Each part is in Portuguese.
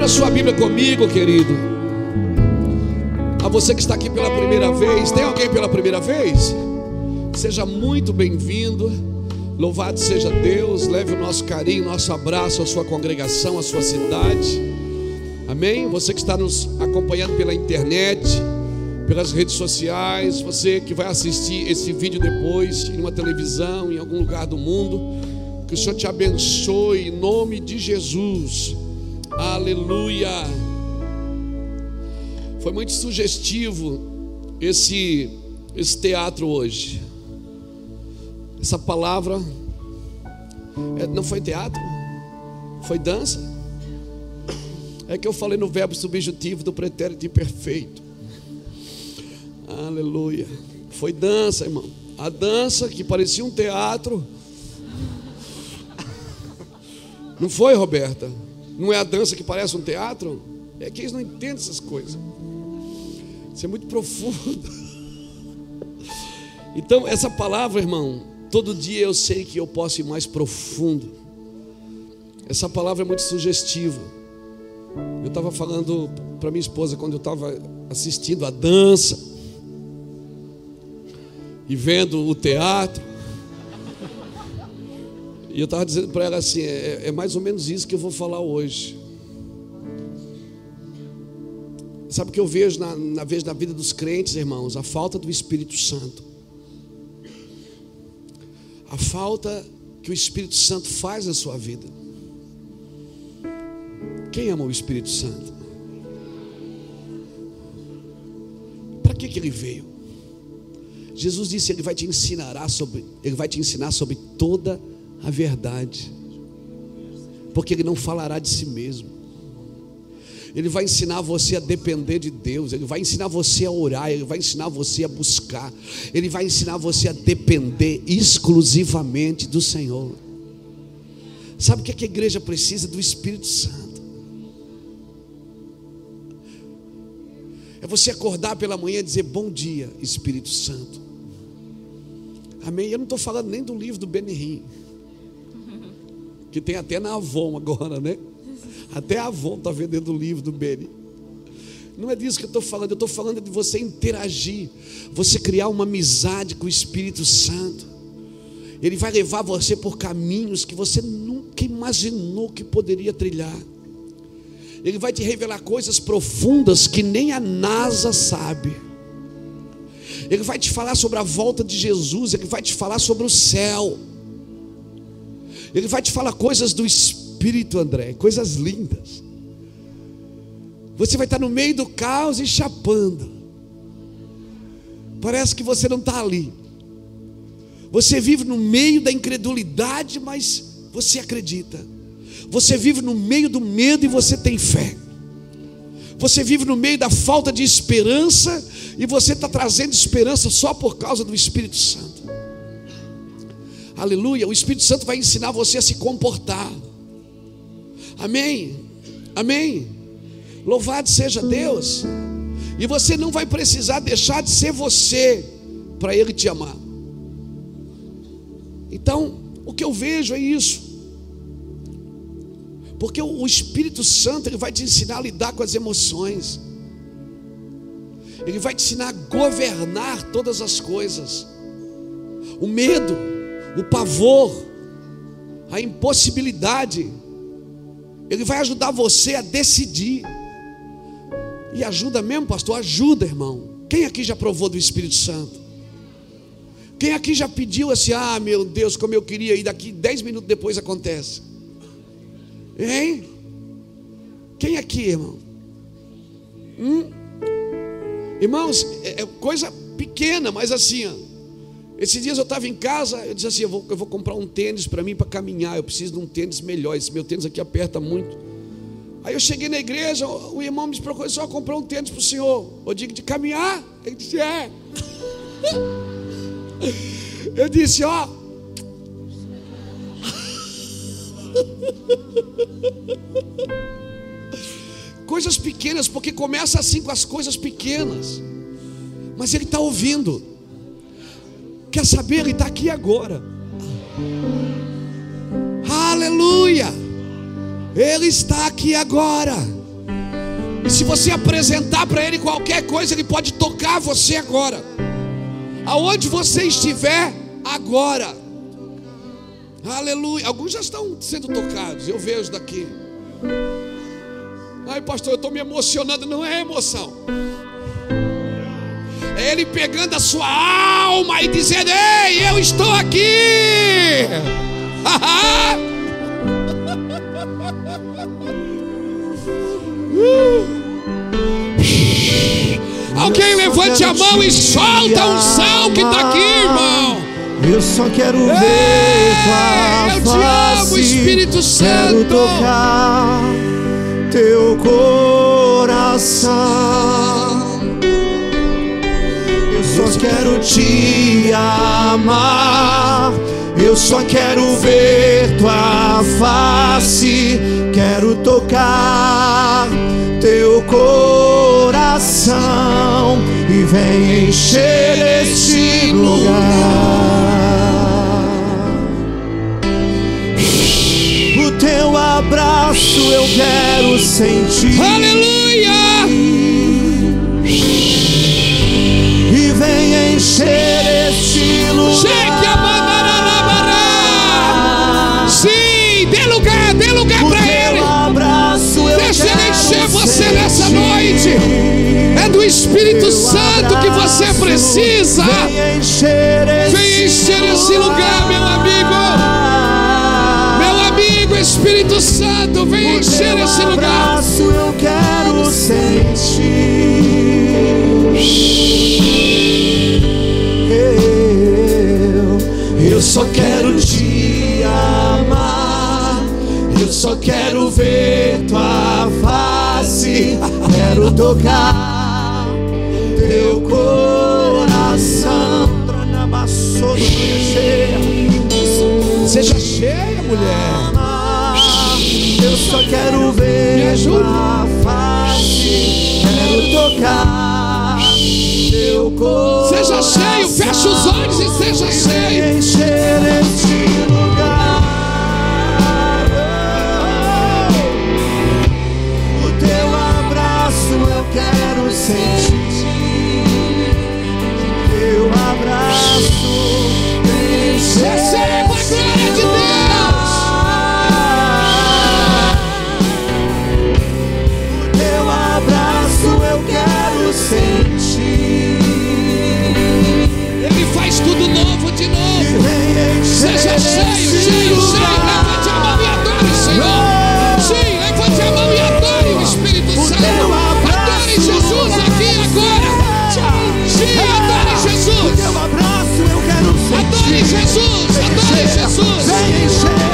Abra sua Bíblia comigo, querido. A você que está aqui pela primeira vez, tem alguém pela primeira vez? Seja muito bem-vindo. Louvado seja Deus. Leve o nosso carinho, nosso abraço à sua congregação, à sua cidade. Amém? Você que está nos acompanhando pela internet, pelas redes sociais, você que vai assistir esse vídeo depois em uma televisão, em algum lugar do mundo, que o Senhor te abençoe em nome de Jesus. Aleluia. Foi muito sugestivo esse esse teatro hoje. Essa palavra é, não foi teatro, foi dança. É que eu falei no verbo subjetivo do pretérito imperfeito. Aleluia. Foi dança, irmão. A dança que parecia um teatro. Não foi, Roberta? Não é a dança que parece um teatro? É que eles não entendem essas coisas. Isso é muito profundo. Então, essa palavra, irmão, todo dia eu sei que eu posso ir mais profundo. Essa palavra é muito sugestiva. Eu estava falando para minha esposa quando eu estava assistindo a dança e vendo o teatro. E eu estava dizendo para ela assim: é, é, mais ou menos isso que eu vou falar hoje. Sabe o que eu vejo na, na vez na vida dos crentes, irmãos? A falta do Espírito Santo. A falta que o Espírito Santo faz na sua vida. Quem ama o Espírito Santo? Para que, que ele veio? Jesus disse: Ele vai te ensinar sobre, Ele vai te ensinar sobre toda a verdade, porque Ele não falará de si mesmo. Ele vai ensinar você a depender de Deus, Ele vai ensinar você a orar, Ele vai ensinar você a buscar, Ele vai ensinar você a depender exclusivamente do Senhor. Sabe o que, é que a igreja precisa? Do Espírito Santo. É você acordar pela manhã e dizer: Bom dia, Espírito Santo. Amém? Eu não estou falando nem do livro do Benihim, que tem até na Avon agora, né? Até a Avon está vendendo o livro do Beni. Não é disso que eu estou falando, eu estou falando de você interagir, você criar uma amizade com o Espírito Santo. Ele vai levar você por caminhos que você nunca imaginou que poderia trilhar. Ele vai te revelar coisas profundas que nem a NASA sabe. Ele vai te falar sobre a volta de Jesus, ele vai te falar sobre o céu. Ele vai te falar coisas do Espírito, André, coisas lindas. Você vai estar no meio do caos e chapando. Parece que você não está ali. Você vive no meio da incredulidade, mas você acredita. Você vive no meio do medo e você tem fé. Você vive no meio da falta de esperança e você está trazendo esperança só por causa do Espírito Santo. Aleluia. O Espírito Santo vai ensinar você a se comportar. Amém. Amém. Louvado seja Deus. E você não vai precisar deixar de ser você para Ele te amar. Então, o que eu vejo é isso. Porque o Espírito Santo ele vai te ensinar a lidar com as emoções. Ele vai te ensinar a governar todas as coisas. O medo, o pavor, a impossibilidade. Ele vai ajudar você a decidir. E ajuda mesmo, pastor? Ajuda, irmão. Quem aqui já provou do Espírito Santo? Quem aqui já pediu assim, ah, meu Deus, como eu queria ir daqui, dez minutos depois acontece? Hein? Quem aqui, irmão? Hum? Irmãos, é, é coisa pequena, mas assim, ó, esses dias eu estava em casa, eu disse assim: eu vou, eu vou comprar um tênis para mim para caminhar, eu preciso de um tênis melhor, esse meu tênis aqui aperta muito. Aí eu cheguei na igreja, o irmão me procurou, só comprar um tênis para o senhor. Eu digo, de caminhar? Ele disse, é. Eu disse, ó. Coisas pequenas, porque começa assim com as coisas pequenas. Mas ele está ouvindo. Quer saber? Ele está aqui agora. Aleluia! Ele está aqui agora. E se você apresentar para Ele qualquer coisa, Ele pode tocar você agora. Aonde você estiver agora. Aleluia. Alguns já estão sendo tocados, eu vejo daqui. Ai, pastor, eu estou me emocionando. Não é emoção. É Ele pegando a sua alma e dizendo: Ei, eu estou aqui. Alguém levante a mão e solta um sal que está aqui, irmão. Eu só quero ver tua eu te amo, Espírito Santo. Quero tocar teu coração. Só quero te amar. Eu só quero ver tua face. Quero tocar teu coração e vem encher este lugar. O teu abraço eu quero sentir. Aleluia! Encher este lugar. Sim, dê lugar, dê lugar para Ele. Deixa Ele encher você nessa noite. É do Espírito Santo que você precisa. Vem encher esse lugar, Eu, só quero te amar. Eu só quero ver tua face. Quero tocar teu coração. Seja cheia, mulher. Eu só quero ver tua face. Quero tocar teu coração. Seja cheio, fecha os olhos e seja cheio. Encher este lugar. Jesus, adore Jesus. Vem encher,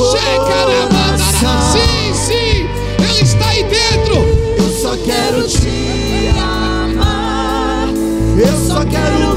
coração. Sim, sim. Ele está aí dentro. Eu só quero te amar. Eu só quero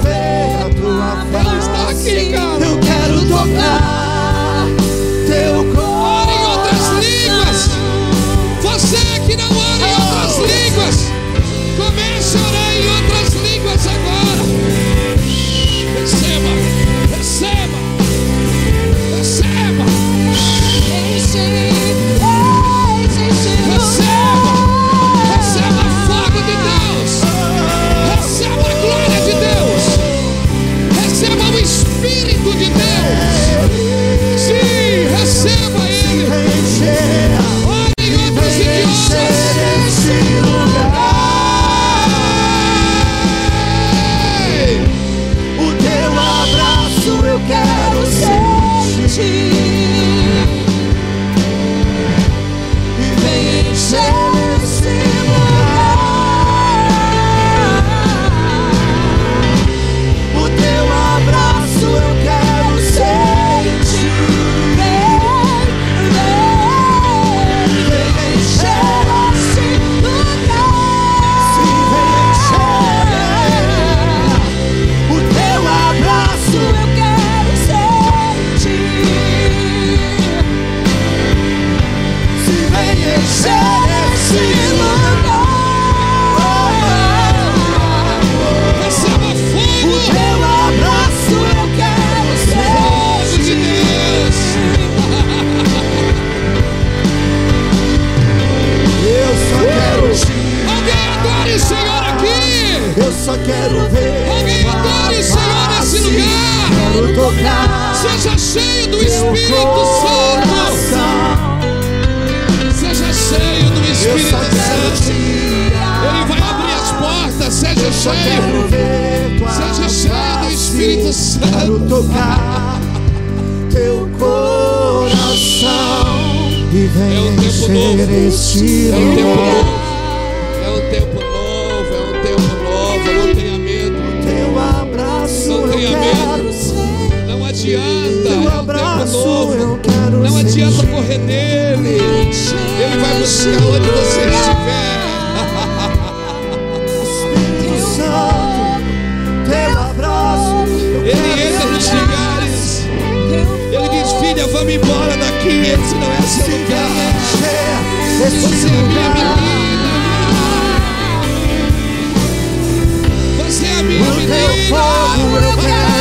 este É um tempo novo. É um tempo novo. É um tempo novo. Não tenha medo. Teu abraço Não tenha medo. Não adianta. Teu É um abraço eu quero Não adianta correr dele. Ele vai buscar onde você estiver. Espírito Santo, teu abraço Ele entra nos lugares. Ele diz: Filha, vamos embora daqui. Esse não é seu Se lugar. Você é minha menina. Você é minha O teu fogo eu quero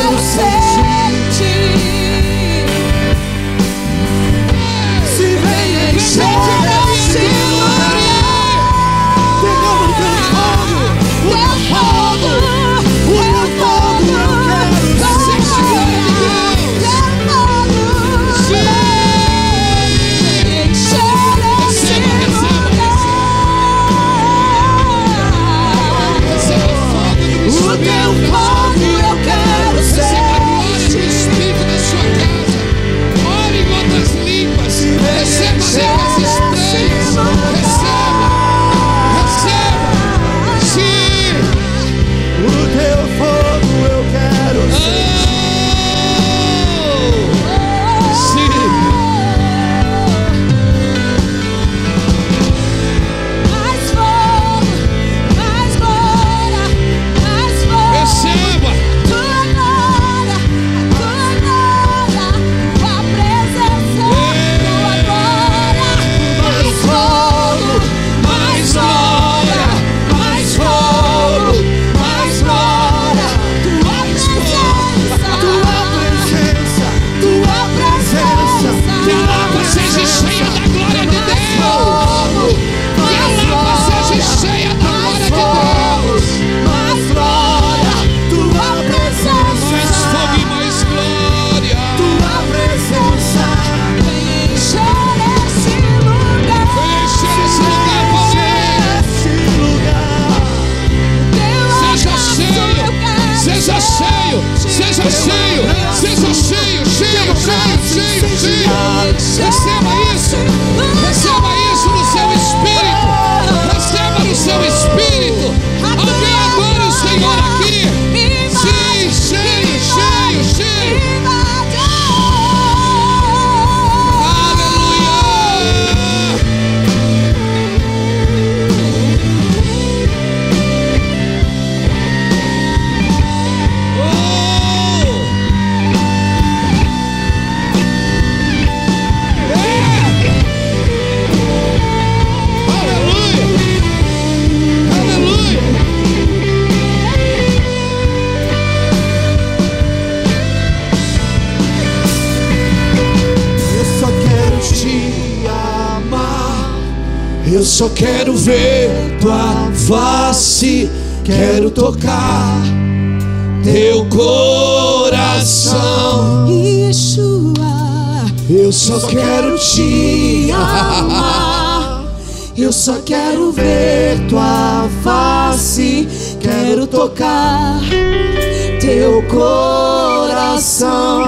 teu coração.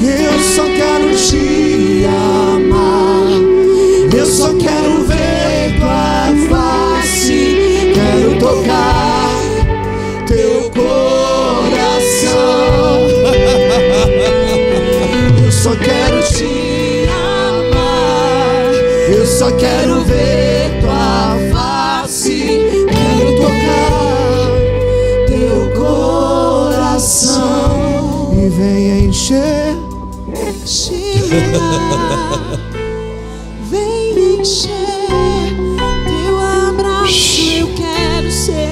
Eu só quero te amar. Eu só quero ver tua face. Quero tocar teu coração. Eu só quero te amar. Eu só quero ver Vem encher teu abraço, eu quero sentir.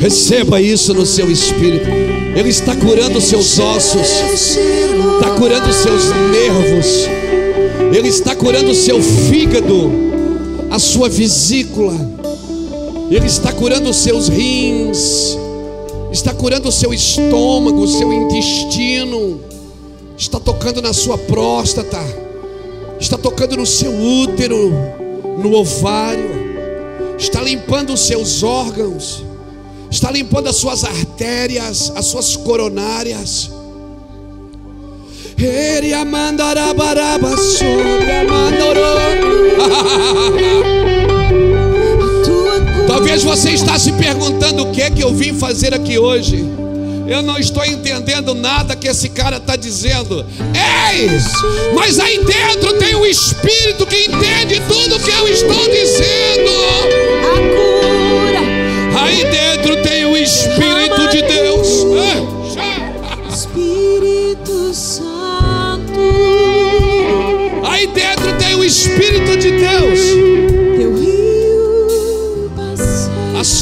Receba isso no seu espírito. Ele está curando seus ossos, está curando seus nervos, Ele está curando seu fígado, a sua vesícula. Ele está curando seus rins, está curando o seu estômago, o seu intestino, está tocando na sua próstata, está tocando no seu útero, no ovário, está limpando os seus órgãos, está limpando as suas artérias, as suas coronárias. Ele amandarabaraba sobre Talvez você está se perguntando o que é que eu vim fazer aqui hoje. Eu não estou entendendo nada que esse cara está dizendo. Ei! Mas aí dentro tem um espírito que entende tudo que eu estou dizendo. A cura. Aí dentro tem o Espírito de Deus. Espírito Santo. Aí dentro tem o Espírito de Deus.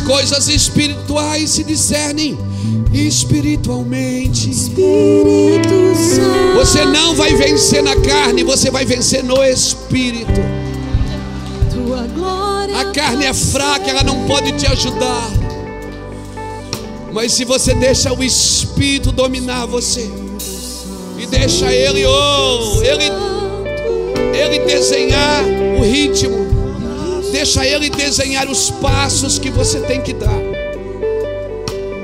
Coisas espirituais se discernem espiritualmente. Você não vai vencer na carne, você vai vencer no espírito. A carne é fraca, ela não pode te ajudar. Mas se você deixa o espírito dominar você e deixa ele, oh, ele, ele desenhar o ritmo, deixa ele desenhar os passos que você tem que dar.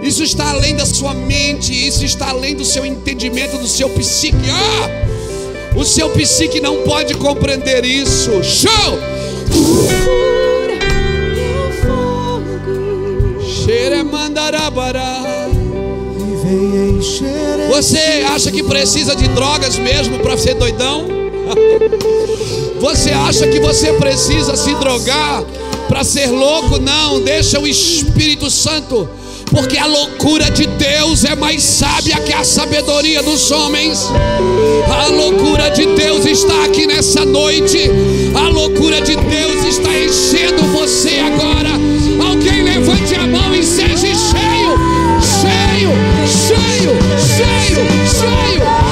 Isso está além da sua mente, isso está além do seu entendimento, do seu psique. Ah! O seu psique não pode compreender isso. Show! Encher Você acha que precisa de drogas mesmo para ser doidão? Você acha que você precisa se drogar para ser louco? Não, deixa o Espírito Santo, porque a loucura de Deus é mais sábia que a sabedoria dos homens. A loucura de Deus está aqui nessa noite. A loucura de Deus está enchendo você agora. Alguém levante a mão e seja cheio, cheio, cheio, cheio, cheio,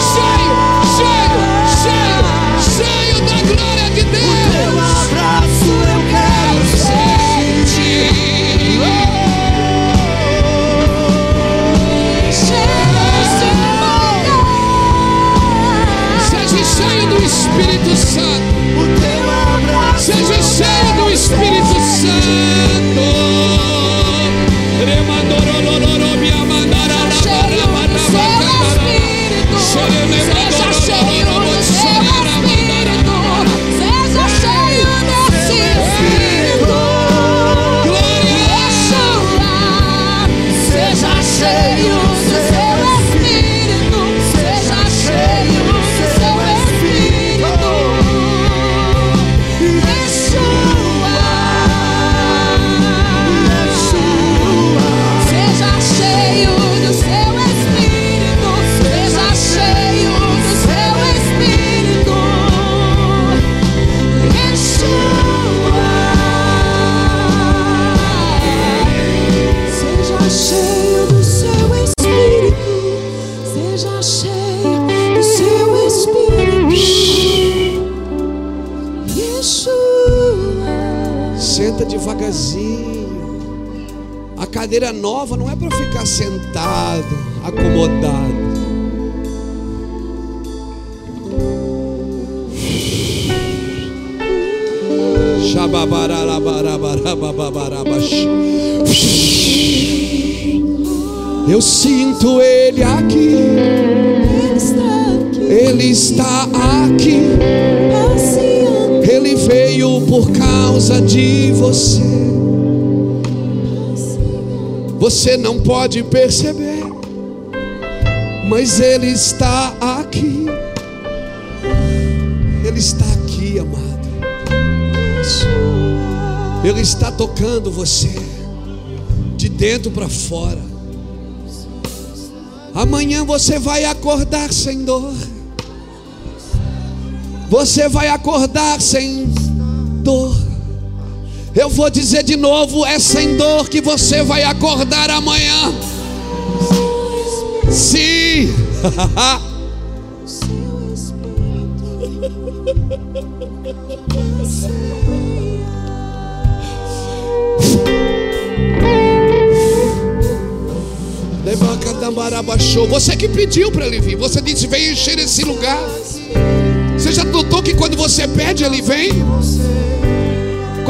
causa de você. Você não pode perceber, mas Ele está aqui. Ele está aqui, amado. Ele está tocando você de dentro para fora. Amanhã você vai acordar sem dor. Você vai acordar sem dor. Eu vou dizer de novo: é sem dor que você vai acordar amanhã. Sim. Você que pediu para ele vir, você disse: Vem encher esse lugar. Você já notou que quando você pede, ele vem?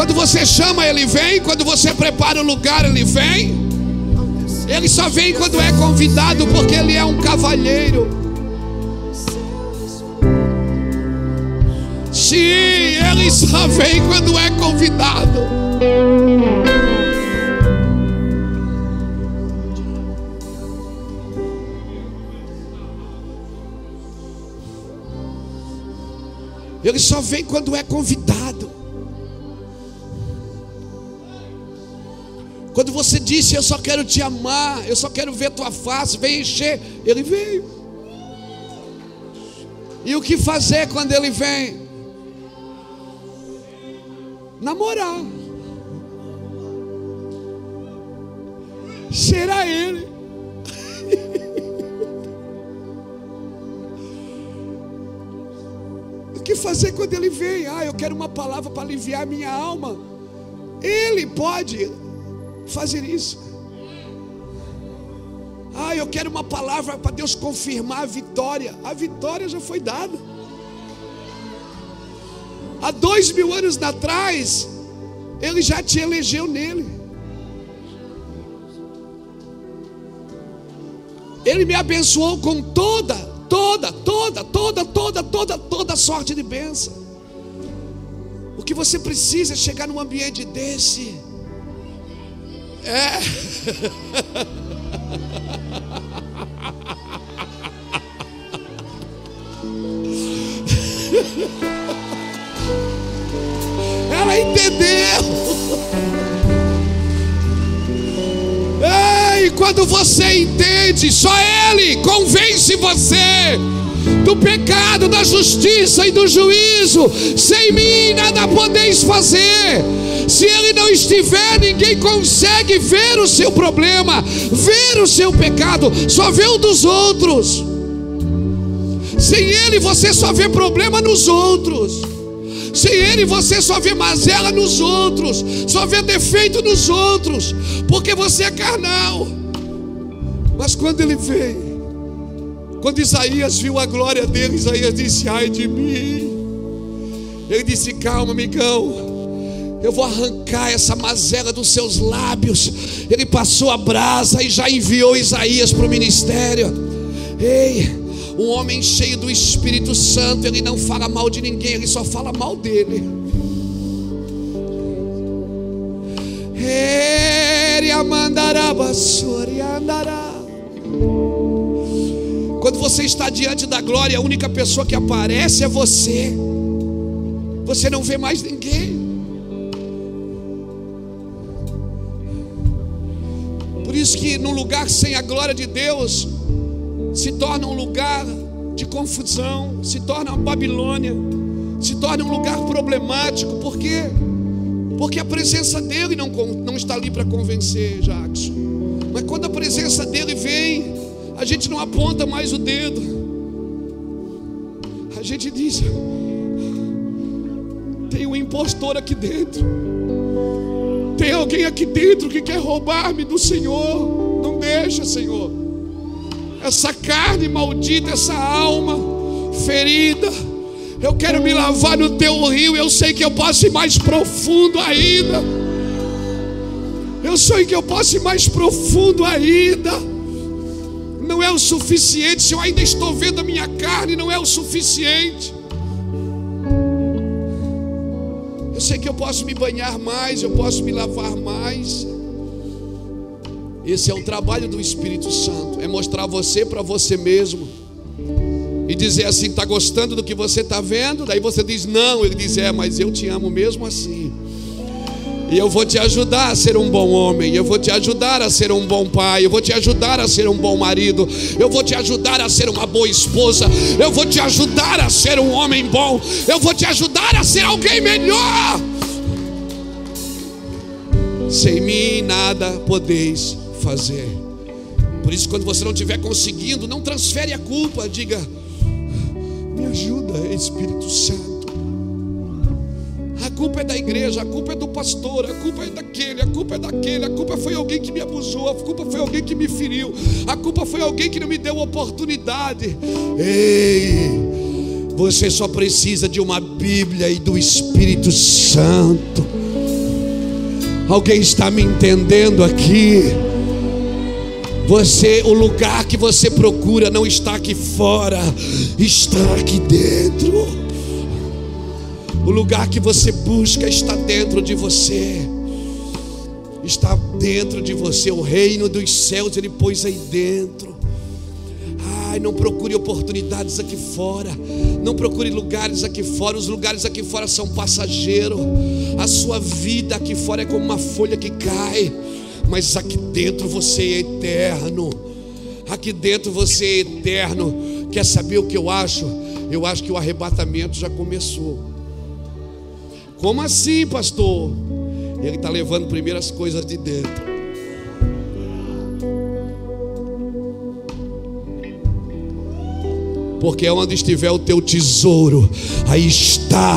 Quando você chama, ele vem. Quando você prepara o lugar, ele vem. Ele só vem quando é convidado, porque ele é um cavalheiro. Sim, ele só vem quando é convidado. Ele só vem quando é convidado. Quando você disse, Eu só quero te amar, eu só quero ver tua face, vem encher, ele veio. E o que fazer quando ele vem? Namorar. Será ele. o que fazer quando ele vem? Ah, eu quero uma palavra para aliviar minha alma. Ele pode fazer isso. Ah, eu quero uma palavra para Deus confirmar a vitória. A vitória já foi dada. Há dois mil anos atrás, Ele já te elegeu nele. Ele me abençoou com toda, toda, toda, toda, toda, toda, toda sorte de bênção. O que você precisa é chegar num ambiente desse é. Ela entendeu. Ei, quando você entende, só Ele convence você do pecado, da justiça e do juízo. Sem mim nada podeis fazer. Se Ele não estiver, ninguém consegue ver o seu problema, ver o seu pecado, só vê o dos outros. Sem Ele você só vê problema nos outros. Sem Ele você só vê mazela nos outros, só vê defeito nos outros, porque você é carnal. Mas quando Ele veio, quando Isaías viu a glória dele, Isaías disse: Ai de mim. Ele disse: Calma, amigão. Eu vou arrancar essa mazela dos seus lábios. Ele passou a brasa e já enviou Isaías para o ministério. Ei, um homem cheio do Espírito Santo, ele não fala mal de ninguém, ele só fala mal dele. Ele amandará, andará. Quando você está diante da glória, a única pessoa que aparece é você. Você não vê mais ninguém. Por isso que num lugar sem a glória de Deus se torna um lugar de confusão, se torna uma Babilônia, se torna um lugar problemático. Por quê? Porque a presença dele não, não está ali para convencer, Jackson. Mas quando a presença dele vem, a gente não aponta mais o dedo. A gente diz: tem um impostor aqui dentro. Tem alguém aqui dentro que quer roubar-me do Senhor. Não deixa, Senhor. Essa carne maldita, essa alma ferida. Eu quero me lavar no teu rio. Eu sei que eu posso ir mais profundo ainda. Eu sei que eu posso ir mais profundo ainda não é o suficiente. Se eu ainda estou vendo a minha carne, não é o suficiente. Eu sei que eu posso me banhar mais, eu posso me lavar mais. Esse é o trabalho do Espírito Santo, é mostrar você para você mesmo. E dizer assim, está gostando do que você está vendo? Daí você diz, não. Ele diz, é, mas eu te amo mesmo assim. E eu vou te ajudar a ser um bom homem, eu vou te ajudar a ser um bom pai, eu vou te ajudar a ser um bom marido, eu vou te ajudar a ser uma boa esposa, eu vou te ajudar a ser um homem bom, eu vou te ajudar a ser alguém melhor. Sem mim nada podeis fazer. Por isso, quando você não estiver conseguindo, não transfere a culpa, diga: Me ajuda, Espírito Santo A culpa é da igreja, a culpa é do pastor, a culpa é daquele, a culpa é daquele, a culpa foi alguém que me abusou, a culpa foi alguém que me feriu, a culpa foi alguém que não me deu oportunidade. Ei, você só precisa de uma Bíblia e do Espírito Santo. Alguém está me entendendo aqui? Você, o lugar que você procura não está aqui fora, está aqui dentro. O lugar que você busca está dentro de você. Está dentro de você. O reino dos céus ele pôs aí dentro. Ai, não procure oportunidades aqui fora. Não procure lugares aqui fora. Os lugares aqui fora são passageiros. A sua vida aqui fora é como uma folha que cai mas aqui dentro você é eterno. Aqui dentro você é eterno. Quer saber o que eu acho? Eu acho que o arrebatamento já começou. Como assim, pastor? Ele está levando primeiro as coisas de dentro. Porque onde estiver o teu tesouro, aí está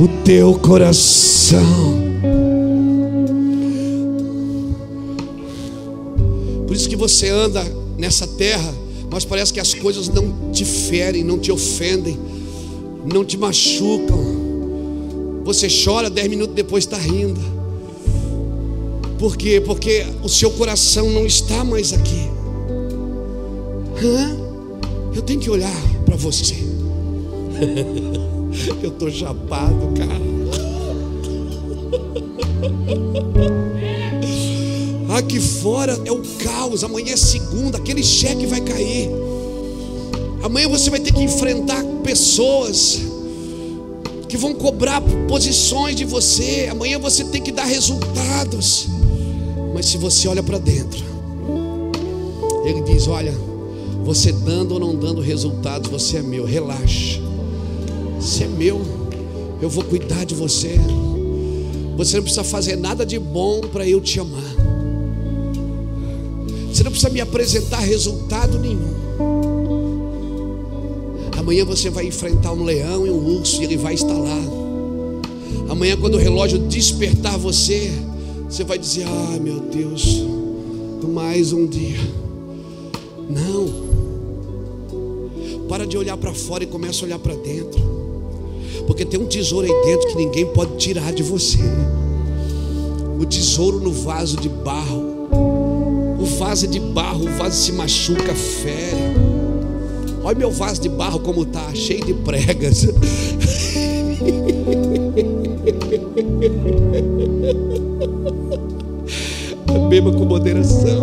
o teu coração. você anda nessa terra, mas parece que as coisas não te ferem, não te ofendem, não te machucam. Você chora, dez minutos depois está rindo. Por quê? Porque o seu coração não está mais aqui. Hã? Eu tenho que olhar para você. Eu estou chapado, cara. Aqui fora é o caos. Amanhã é segunda, aquele cheque vai cair. Amanhã você vai ter que enfrentar pessoas que vão cobrar posições de você. Amanhã você tem que dar resultados. Mas se você olha para dentro, ele diz: Olha, você dando ou não dando resultados, você é meu. Relaxa, você é meu. Eu vou cuidar de você. Você não precisa fazer nada de bom para eu te amar. Você não precisa me apresentar resultado nenhum. Amanhã você vai enfrentar um leão e um urso e ele vai estar lá. Amanhã, quando o relógio despertar você, você vai dizer: Ah, meu Deus, mais um dia. Não. Para de olhar para fora e começa a olhar para dentro. Porque tem um tesouro aí dentro que ninguém pode tirar de você. O tesouro no vaso de barro o vaso é de barro, o vaso se machuca, fere. Olha meu vaso de barro como tá, cheio de pregas. Beba com moderação.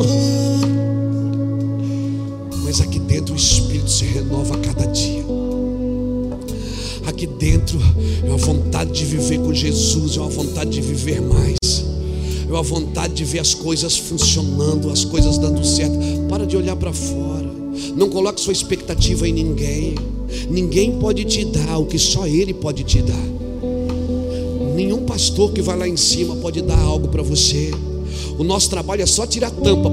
Mas aqui dentro o Espírito se renova a cada dia. Aqui dentro é uma vontade de viver com Jesus, é uma vontade de viver mais é uma vontade de ver as coisas funcionando, as coisas dando certo. Para de olhar para fora. Não coloque sua expectativa em ninguém. Ninguém pode te dar o que só Ele pode te dar. Nenhum pastor que vai lá em cima pode dar algo para você. O nosso trabalho é só tirar a tampa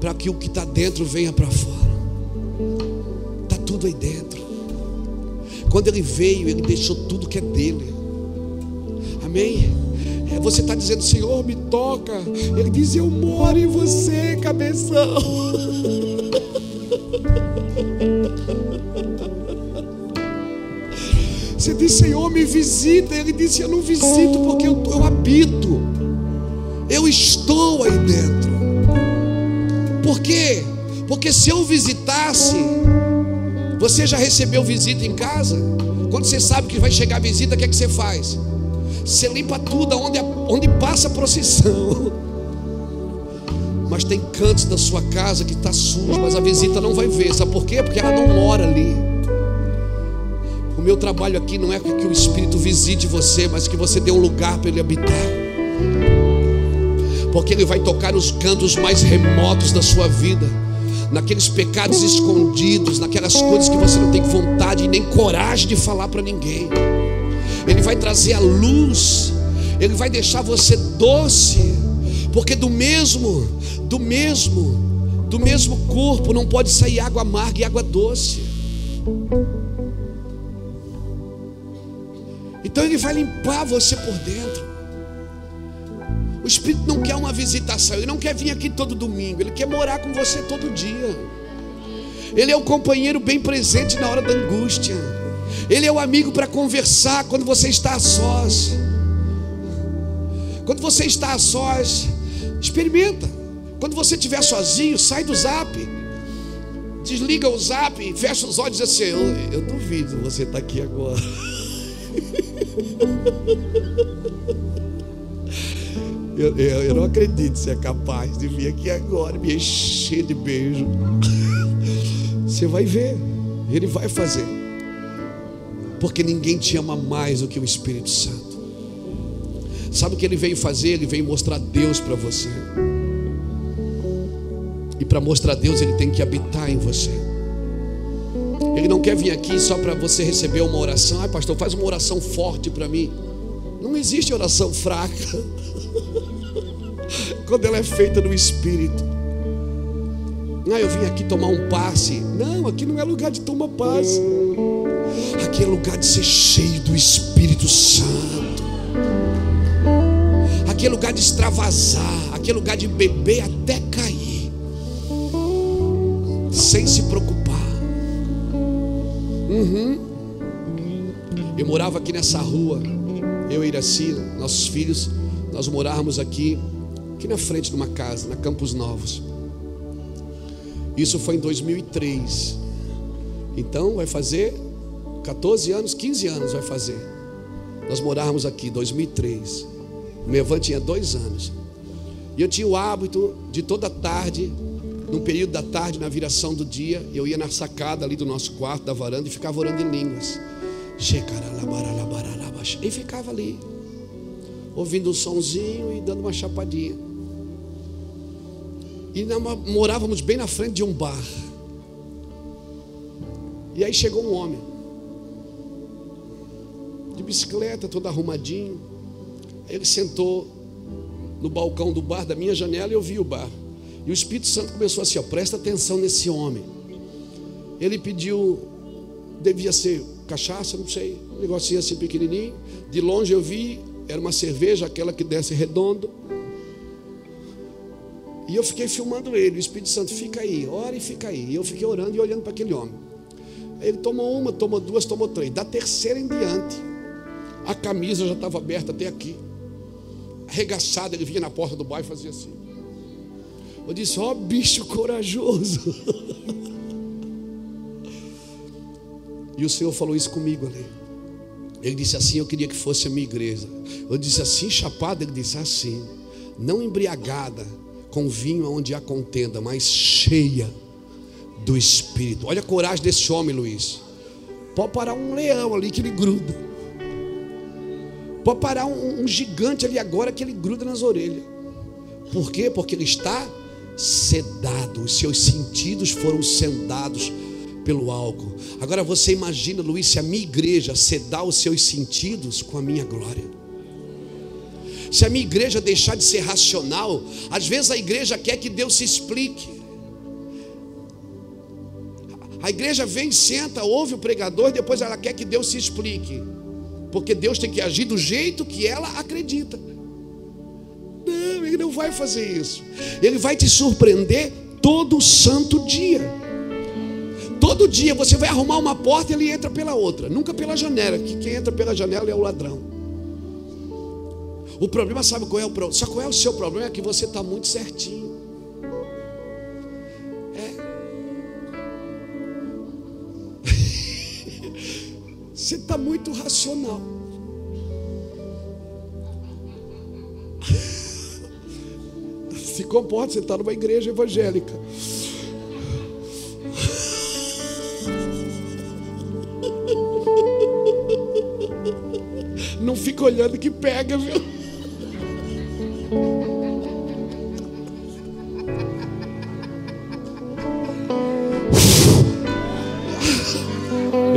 para que o que está dentro venha para fora. Está tudo aí dentro. Quando ele veio, ele deixou tudo que é dele. Amém? Você está dizendo, Senhor, me toca. Ele diz, eu moro em você, cabeção. Você diz, Senhor, me visita. Ele disse, eu não visito porque eu, eu habito. Eu estou aí dentro. Por quê? Porque se eu visitasse, você já recebeu visita em casa? Quando você sabe que vai chegar visita, o que é que você faz? Você limpa tudo onde, onde passa a procissão. Mas tem cantos da sua casa que está sujo, mas a visita não vai ver. Sabe por quê? Porque ela não mora ali. O meu trabalho aqui não é que o Espírito visite você, mas que você dê um lugar para ele habitar. Porque ele vai tocar nos cantos mais remotos da sua vida naqueles pecados escondidos, naquelas coisas que você não tem vontade e nem coragem de falar para ninguém. Ele vai trazer a luz, Ele vai deixar você doce, porque do mesmo, do mesmo, do mesmo corpo não pode sair água amarga e água doce. Então ele vai limpar você por dentro. O Espírito não quer uma visitação, ele não quer vir aqui todo domingo, ele quer morar com você todo dia. Ele é o companheiro bem presente na hora da angústia. Ele é o amigo para conversar quando você está a sós. Quando você está a sós, experimenta. Quando você estiver sozinho, sai do zap. Desliga o zap, fecha os olhos e diz assim: eu, eu duvido você estar tá aqui agora. Eu, eu, eu, não acredito que você é capaz de vir aqui agora me encher de beijo. Você vai ver, Ele vai fazer. Porque ninguém te ama mais do que o Espírito Santo. Sabe o que ele veio fazer? Ele veio mostrar Deus para você. E para mostrar Deus, ele tem que habitar em você. Ele não quer vir aqui só para você receber uma oração. Ai, pastor, faz uma oração forte para mim. Não existe oração fraca. Quando ela é feita no Espírito. Ah, eu vim aqui tomar um passe. Não, aqui não é lugar de tomar passe. Aqui é lugar de ser cheio do Espírito Santo. Aqui é lugar de extravasar. Aqui é lugar de beber até cair. Sem se preocupar. Uhum. Eu morava aqui nessa rua. Eu e Iraci, nossos filhos. Nós morávamos aqui. Aqui na frente de uma casa, na Campos Novos. Isso foi em 2003. Então vai fazer 14 anos, 15 anos vai fazer. Nós morávamos aqui, 2003. O meu avô tinha dois anos. E eu tinha o hábito de toda tarde, num período da tarde, na viração do dia, eu ia na sacada ali do nosso quarto, da varanda, e ficava orando em línguas. E ficava ali, ouvindo um sonzinho e dando uma chapadinha. E morávamos bem na frente de um bar. E aí chegou um homem, de bicicleta, todo arrumadinho. Ele sentou no balcão do bar, da minha janela, e eu vi o bar. E o Espírito Santo começou assim: ó, presta atenção nesse homem. Ele pediu, devia ser cachaça, não sei, um negocinho assim pequenininho. De longe eu vi, era uma cerveja, aquela que desce redondo. E eu fiquei filmando ele. O Espírito Santo fica aí, ora e fica aí. E eu fiquei orando e olhando para aquele homem. Ele tomou uma, tomou duas, tomou três. Da terceira em diante, a camisa já estava aberta até aqui. Arregaçada, ele vinha na porta do bairro e fazia assim. Eu disse: Ó, oh, bicho corajoso. e o Senhor falou isso comigo ali. Ele disse assim: Eu queria que fosse a minha igreja. Eu disse assim, chapada. Ele disse assim, não embriagada com vinho onde há contenda, mas cheia do Espírito. Olha a coragem desse homem, Luiz. Pode parar um leão ali que ele gruda. Pode parar um, um gigante ali agora que ele gruda nas orelhas. Por quê? Porque ele está sedado, os seus sentidos foram sedados pelo álcool. Agora você imagina, Luiz, se a minha igreja sedar os seus sentidos com a minha glória. Se a minha igreja deixar de ser racional, às vezes a igreja quer que Deus se explique. A igreja vem, senta, ouve o pregador, depois ela quer que Deus se explique. Porque Deus tem que agir do jeito que ela acredita. Não, ele não vai fazer isso. Ele vai te surpreender todo santo dia. Todo dia você vai arrumar uma porta e ele entra pela outra, nunca pela janela, que quem entra pela janela é o ladrão. O problema, sabe qual é o problema? Só qual é o seu problema? É que você está muito certinho. Você está muito racional. Se comporta, você está numa igreja evangélica. Não fica olhando que pega, viu?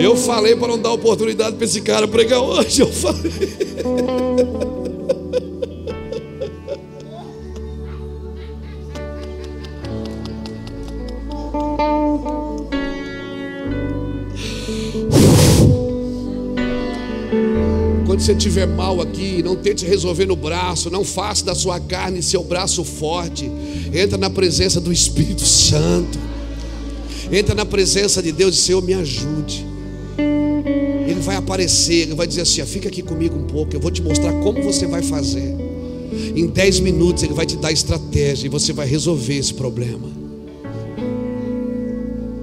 Eu falei para não dar oportunidade para esse cara pregar hoje. Eu falei. Quando você estiver mal aqui, não tente resolver no braço, não faça da sua carne seu braço forte. Entra na presença do Espírito Santo. Entra na presença de Deus e Senhor, me ajude. Ele vai aparecer, ele vai dizer assim: fica aqui comigo um pouco, eu vou te mostrar como você vai fazer. Em 10 minutos ele vai te dar estratégia e você vai resolver esse problema.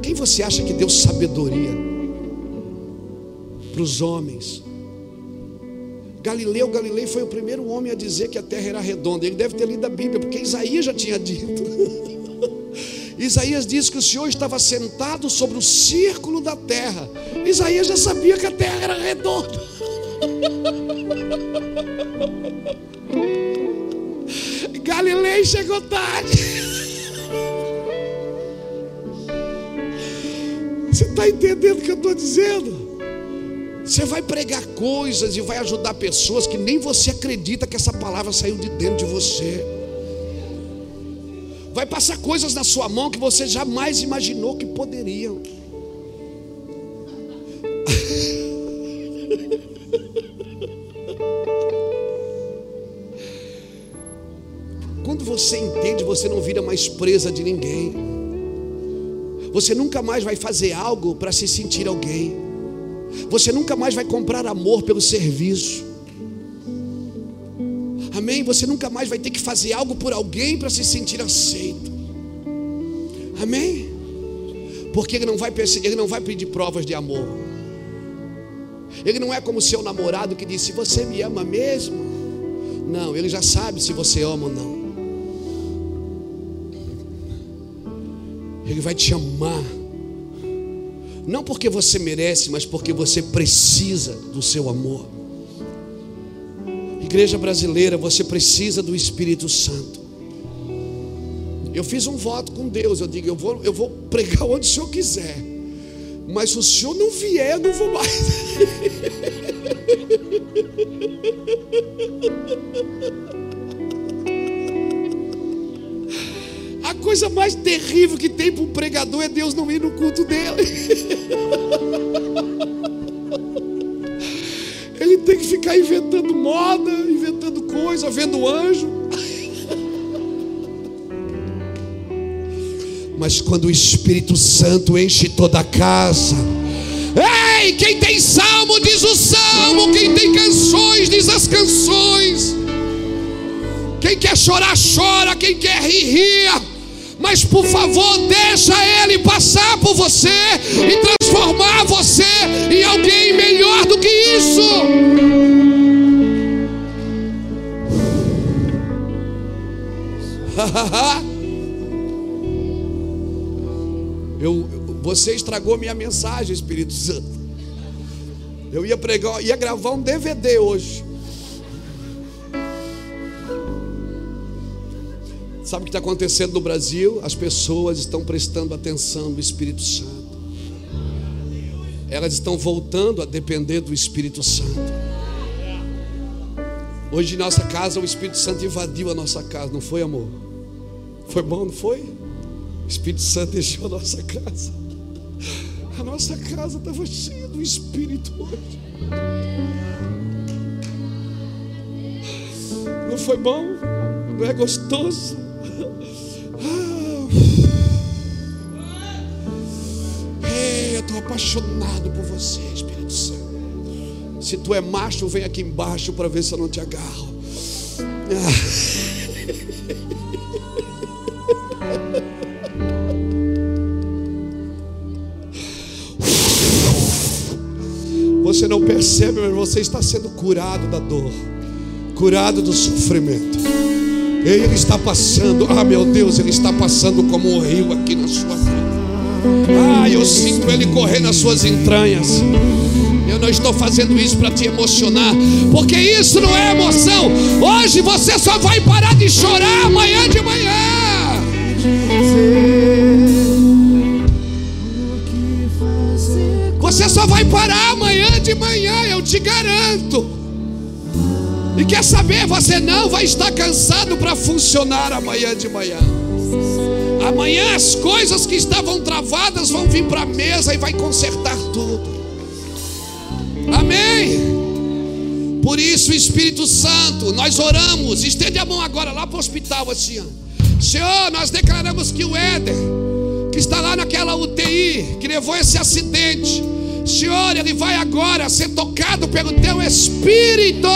Quem você acha que deu sabedoria para os homens? Galileu Galilei foi o primeiro homem a dizer que a terra era redonda. Ele deve ter lido a Bíblia, porque Isaías já tinha dito. Isaías diz que o Senhor estava sentado sobre o círculo da terra. Isaías já sabia que a terra era redonda. Galilei chegou tarde. Você está entendendo o que eu estou dizendo? Você vai pregar coisas e vai ajudar pessoas que nem você acredita que essa palavra saiu de dentro de você. Vai passar coisas na sua mão que você jamais imaginou que poderiam. Você entende, você não vira mais presa de ninguém. Você nunca mais vai fazer algo para se sentir alguém. Você nunca mais vai comprar amor pelo serviço. Amém? Você nunca mais vai ter que fazer algo por alguém para se sentir aceito. Amém? Porque ele não vai ele não vai pedir provas de amor. Ele não é como seu namorado que disse: "Você me ama mesmo?" Não, ele já sabe se você ama ou não. Ele vai te amar não porque você merece, mas porque você precisa do seu amor. Igreja brasileira, você precisa do Espírito Santo. Eu fiz um voto com Deus. Eu digo, eu vou, eu vou pregar onde o Senhor quiser. Mas se o Senhor não vier, eu não vou mais. coisa mais terrível que tem para um pregador é Deus não ir no culto dele. Ele tem que ficar inventando moda, inventando coisa, vendo anjo. Mas quando o Espírito Santo enche toda a casa, ei, quem tem salmo diz o salmo, quem tem canções diz as canções. Quem quer chorar, chora, quem quer rir, ria mas por favor, deixa Ele passar por você e transformar você em alguém melhor do que isso. Eu, você estragou minha mensagem, Espírito Santo. Eu ia pregar, ia gravar um DVD hoje. Sabe o que está acontecendo no Brasil? As pessoas estão prestando atenção no Espírito Santo. Elas estão voltando a depender do Espírito Santo. Hoje em nossa casa o Espírito Santo invadiu a nossa casa, não foi amor? Foi bom, não foi? O Espírito Santo deixou a nossa casa. A nossa casa estava cheia do Espírito hoje. Não foi bom? Não é gostoso? Apaixonado por você, Espírito Santo. Se tu é macho, vem aqui embaixo para ver se eu não te agarro. Você não percebe, mas você está sendo curado da dor, curado do sofrimento. Ele está passando, ah meu Deus, ele está passando como um rio aqui na sua vida. Ah, eu sinto Ele correr nas suas entranhas. Eu não estou fazendo isso para te emocionar, porque isso não é emoção. Hoje você só vai parar de chorar amanhã de manhã. Você só vai parar amanhã de manhã, eu te garanto. E quer saber, você não vai estar cansado para funcionar amanhã de manhã. Amanhã as coisas que estavam travadas vão vir para a mesa e vai consertar tudo. Amém. Por isso, Espírito Santo, nós oramos. Estende a mão agora lá para o hospital, assim. Senhor, nós declaramos que o Éder, que está lá naquela UTI, que levou esse acidente, Senhor, ele vai agora ser tocado pelo teu Espírito.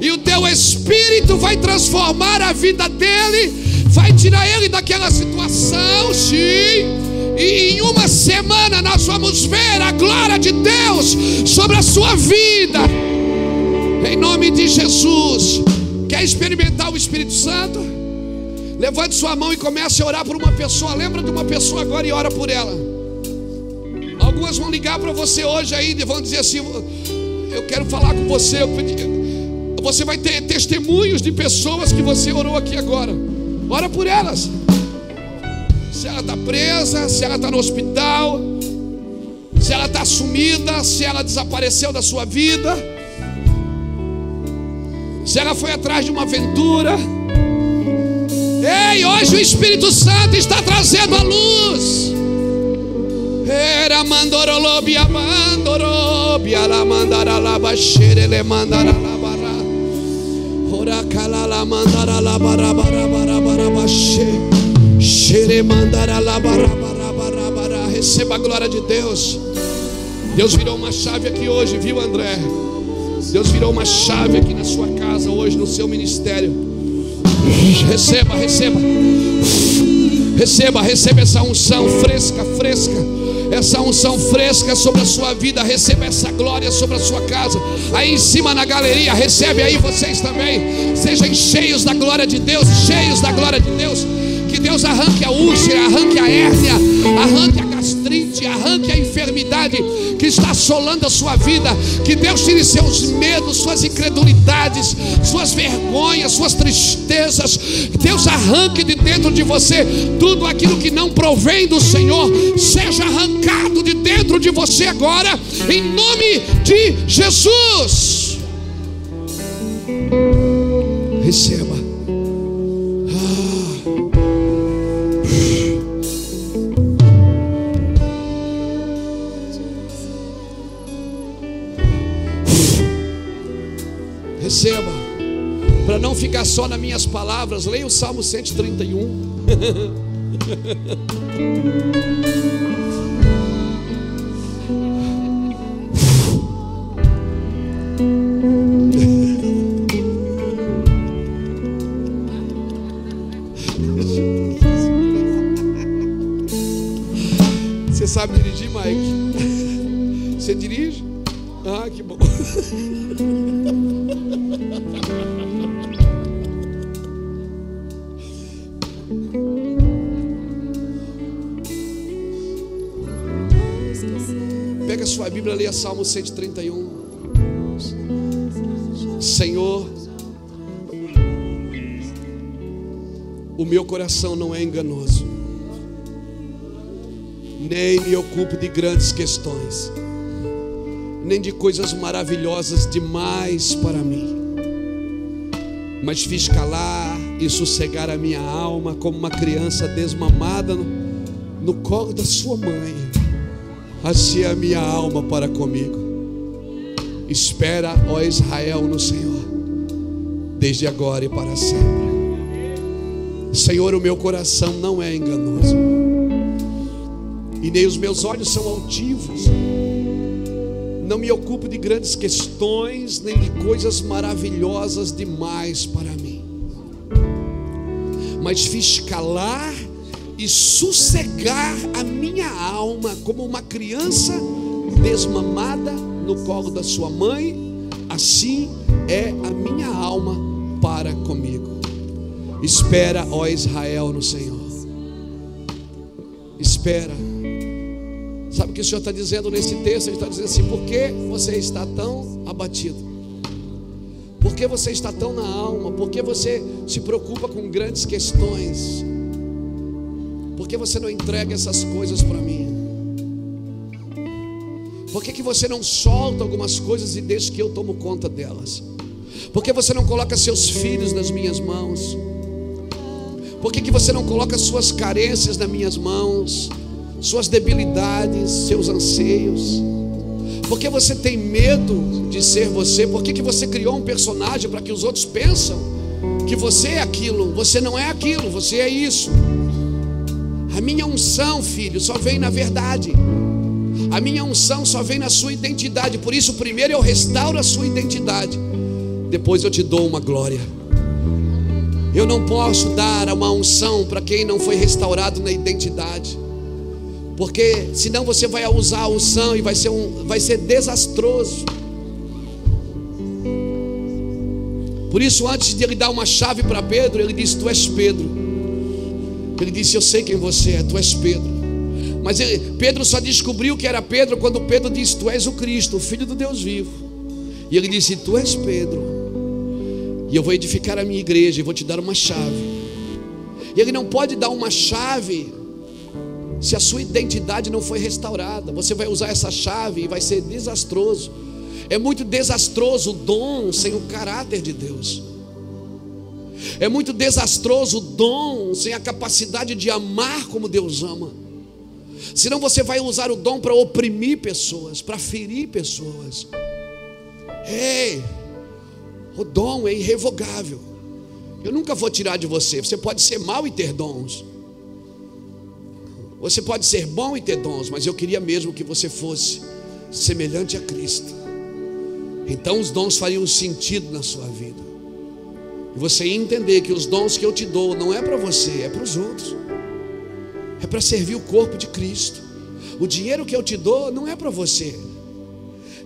E o teu Espírito vai transformar a vida dele, vai tirar ele daquela situação, sim. E em uma semana nós vamos ver a glória de Deus sobre a sua vida. Em nome de Jesus. Quer experimentar o Espírito Santo? Levante sua mão e comece a orar por uma pessoa. Lembra de uma pessoa agora e ora por ela. Algumas vão ligar para você hoje ainda e vão dizer assim: Eu quero falar com você. Você vai ter testemunhos de pessoas que você orou aqui agora. Ora por elas. Se ela está presa, se ela está no hospital, se ela está sumida, se ela desapareceu da sua vida se ela foi atrás de uma aventura. Ei, hoje o Espírito Santo está trazendo a luz. Era mandorolobia mandorobia la mandara la bashere le mandara la bara. Bara bara bara bashe. Shere mandara la bara bara bara bara. Receba a glória de Deus. Deus virou uma chave aqui hoje, viu, André? Deus virou uma chave aqui na sua casa hoje, no seu ministério. Receba, receba. Receba, receba essa unção fresca, fresca. Essa unção fresca sobre a sua vida. Receba essa glória sobre a sua casa. Aí em cima na galeria, recebe aí vocês também. Sejam cheios da glória de Deus, cheios da glória de Deus. Que Deus arranque a úlcera, arranque a hérnia, arranque a gastrite, arranque a enfermidade que está assolando a sua vida. Que Deus tire seus medos, suas incredulidades, suas vergonhas, suas tristezas. Deus arranque de dentro de você tudo aquilo que não provém do Senhor. Seja arrancado de dentro de você agora, em nome de Jesus. Receba. Receba. Ficar só nas minhas palavras, leia o Salmo 131. Você sabe dirigir, Mike? Salmo 131. Senhor, o meu coração não é enganoso, nem me ocupo de grandes questões, nem de coisas maravilhosas demais para mim, mas fiz calar e sossegar a minha alma como uma criança desmamada no, no colo da sua mãe. É a minha alma para comigo. Espera, ó Israel, no Senhor, desde agora e para sempre. Senhor, o meu coração não é enganoso, e nem os meus olhos são altivos. Não me ocupo de grandes questões, nem de coisas maravilhosas demais para mim, mas fiz calar e sossegar a minha alma como uma criança desmamada no colo da sua mãe, assim é a minha alma para comigo. Espera, ó Israel, no Senhor. Espera. Sabe o que o Senhor está dizendo nesse texto? Ele está dizendo assim: por que você está tão abatido? Por que você está tão na alma? Por que você se preocupa com grandes questões? Por que você não entrega essas coisas para mim? Por que, que você não solta algumas coisas e deixa que eu tomo conta delas? Por que você não coloca seus filhos nas minhas mãos? Por que, que você não coloca suas carências nas minhas mãos? Suas debilidades, seus anseios? Por que você tem medo de ser você? Por que, que você criou um personagem para que os outros pensam que você é aquilo? Você não é aquilo, você é isso. A minha unção, filho, só vem na verdade. A minha unção só vem na sua identidade. Por isso, primeiro eu restauro a sua identidade. Depois eu te dou uma glória. Eu não posso dar uma unção para quem não foi restaurado na identidade. Porque senão você vai usar a unção e vai ser, um, vai ser desastroso. Por isso, antes de ele dar uma chave para Pedro, ele disse: Tu és Pedro. Ele disse: Eu sei quem você é, tu és Pedro. Mas ele, Pedro só descobriu que era Pedro quando Pedro disse: Tu és o Cristo, o Filho do Deus vivo. E ele disse: Tu és Pedro. E eu vou edificar a minha igreja e vou te dar uma chave. E ele não pode dar uma chave se a sua identidade não foi restaurada, você vai usar essa chave e vai ser desastroso. É muito desastroso o dom sem o caráter de Deus. É muito desastroso o dom sem a capacidade de amar como Deus ama. Senão você vai usar o dom para oprimir pessoas, para ferir pessoas. Ei, o dom é irrevogável. Eu nunca vou tirar de você. Você pode ser mau e ter dons. Você pode ser bom e ter dons, mas eu queria mesmo que você fosse semelhante a Cristo. Então os dons fariam sentido na sua vida. E você entender que os dons que eu te dou não é para você, é para os outros. É para servir o corpo de Cristo. O dinheiro que eu te dou não é para você,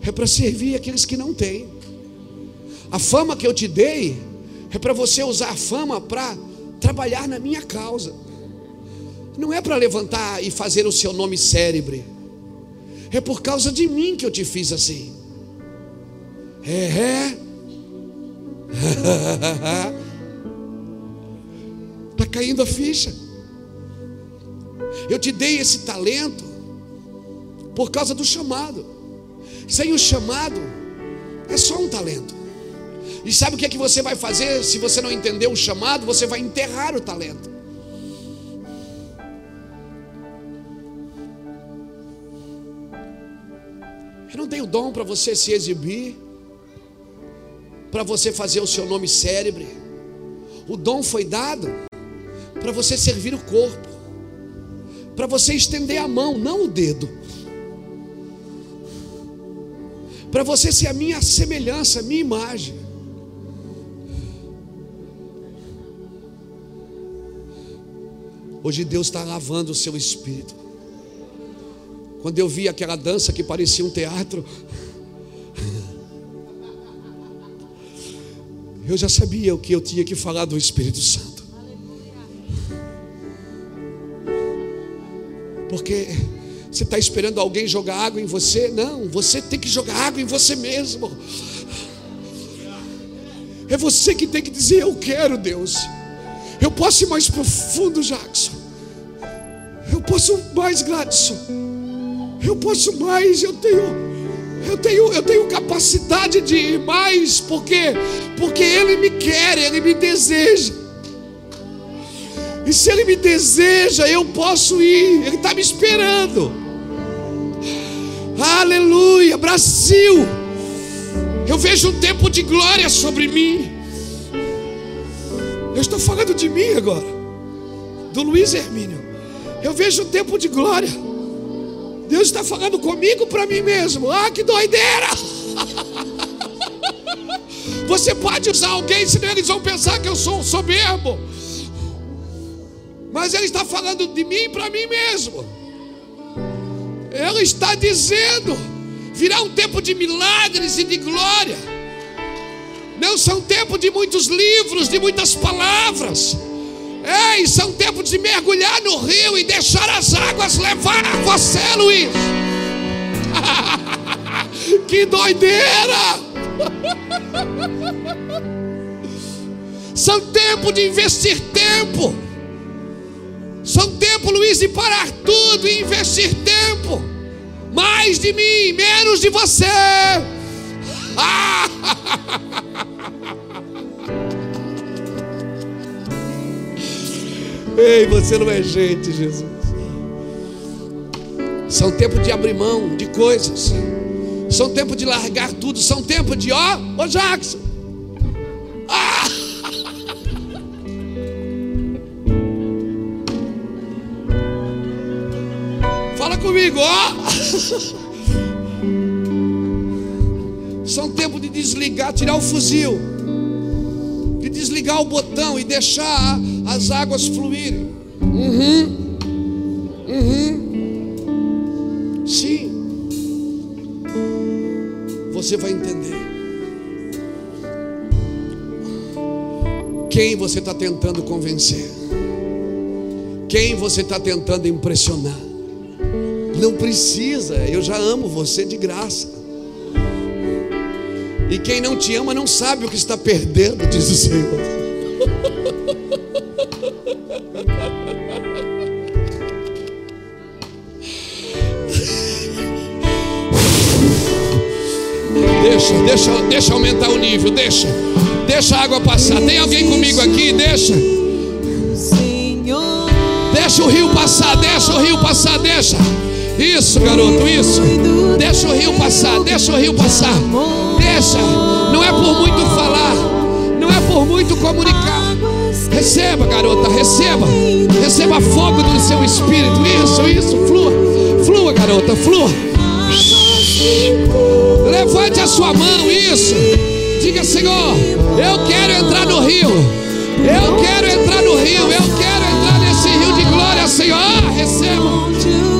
é para servir aqueles que não têm. A fama que eu te dei é para você usar a fama para trabalhar na minha causa não é para levantar e fazer o seu nome célebre. É por causa de mim que eu te fiz assim. É, é. Está caindo a ficha. Eu te dei esse talento por causa do chamado. Sem o chamado, é só um talento. E sabe o que é que você vai fazer se você não entender o chamado? Você vai enterrar o talento. Eu não tenho dom para você se exibir, para você fazer o seu nome célebre. O dom foi dado para você servir o corpo, para você estender a mão, não o dedo. Para você ser a minha semelhança, a minha imagem. Hoje Deus está lavando o seu espírito. Quando eu vi aquela dança que parecia um teatro, eu já sabia o que eu tinha que falar do Espírito Santo. Porque você está esperando alguém jogar água em você? Não, você tem que jogar água em você mesmo. É você que tem que dizer: Eu quero, Deus. Eu posso ir mais profundo, Jackson. Eu posso mais, Gladson. Eu posso mais, eu tenho eu tenho, eu tenho capacidade de ir mais, porque porque ele me quer, ele me deseja. E se ele me deseja, eu posso ir. Ele está me esperando. Aleluia, Brasil. Eu vejo um tempo de glória sobre mim. Eu estou falando de mim agora, do Luiz Hermínio. Eu vejo um tempo de glória. Deus está falando comigo para mim mesmo. Ah, que doideira! Você pode usar alguém, senão eles vão pensar que eu sou um soberbo. Mas Ele está falando de mim para mim mesmo. Ele está dizendo: virá um tempo de milagres e de glória. Não são tempo de muitos livros, de muitas palavras Ei, são tempos de mergulhar no rio e deixar as águas levar você, Luiz. que doideira! São tempo de investir tempo. São tempo, Luiz, de parar tudo e investir tempo. Mais de mim, menos de você. Ei, você não é gente, Jesus. São tempos de abrir mão de coisas. São tempo de largar tudo. São tempo de, ó, ô Jackson. Ah! Fala comigo, ó. São tempo de desligar, tirar o fuzil, de desligar o botão e deixar as águas fluírem. Uhum. Uhum. Sim. Você vai entender. Quem você está tentando convencer? Quem você está tentando impressionar? Não precisa, eu já amo você de graça. E quem não te ama não sabe o que está perdendo, diz o Senhor. Deixa, deixa, deixa aumentar o nível, deixa. Deixa a água passar. Tem alguém comigo aqui? Deixa. Deixa o rio passar, deixa o rio passar, deixa. Isso, garoto, isso. Deixa o rio passar, deixa o rio passar. Deixa. Não é por muito falar, não é por muito comunicar. Receba, garota, receba. Receba fogo do seu espírito. Isso, isso, flua. Flua, garota, flua. Levante a sua mão, isso. Diga, Senhor, eu quero entrar no rio. Eu quero entrar no rio. Eu quero entrar nesse rio de glória, Senhor. Ah, receba.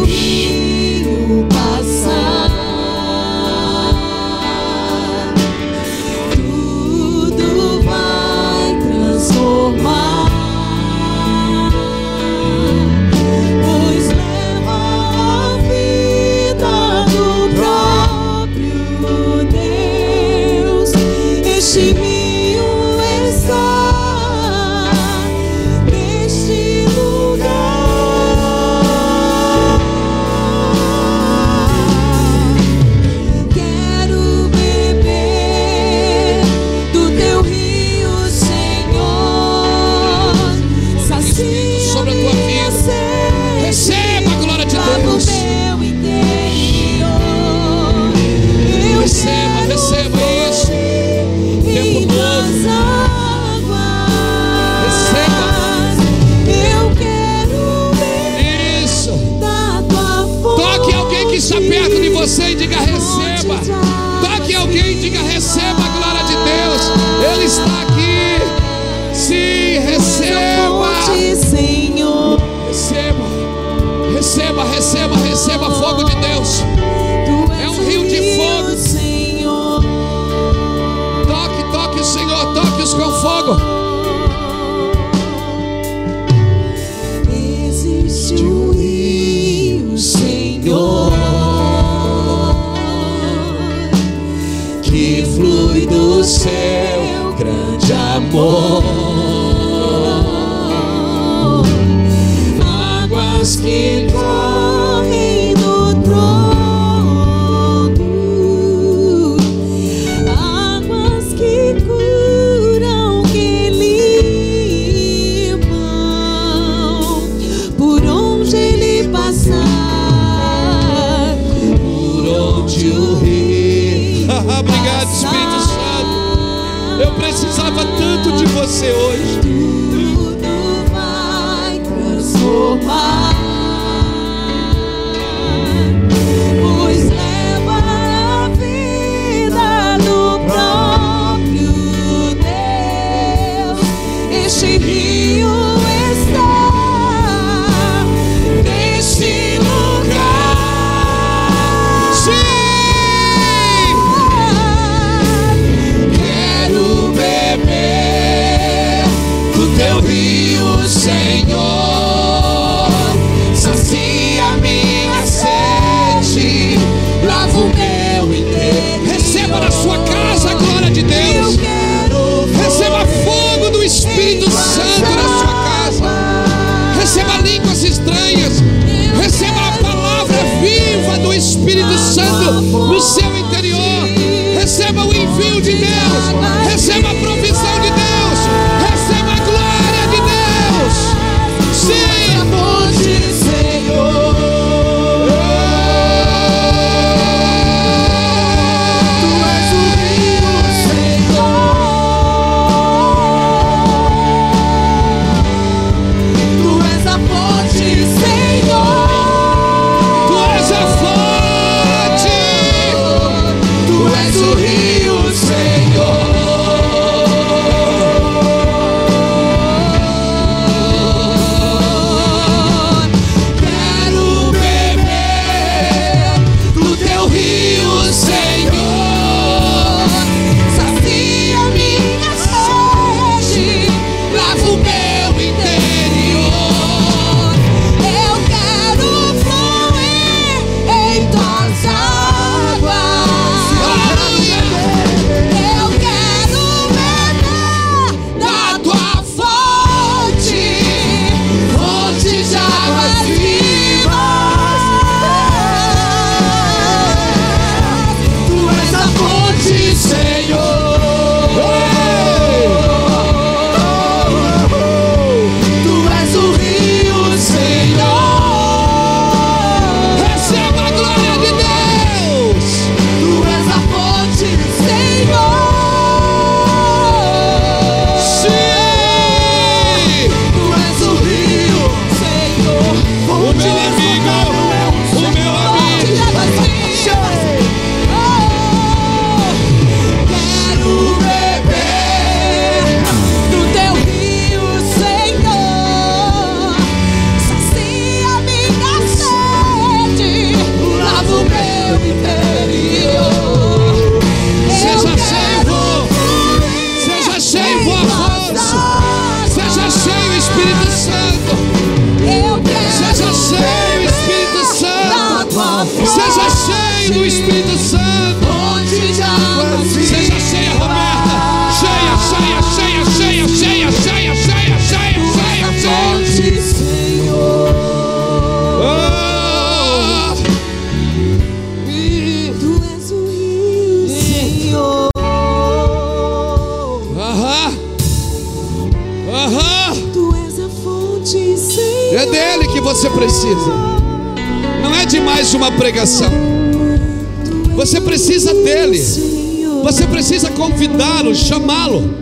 Convidá-lo, chamá-lo.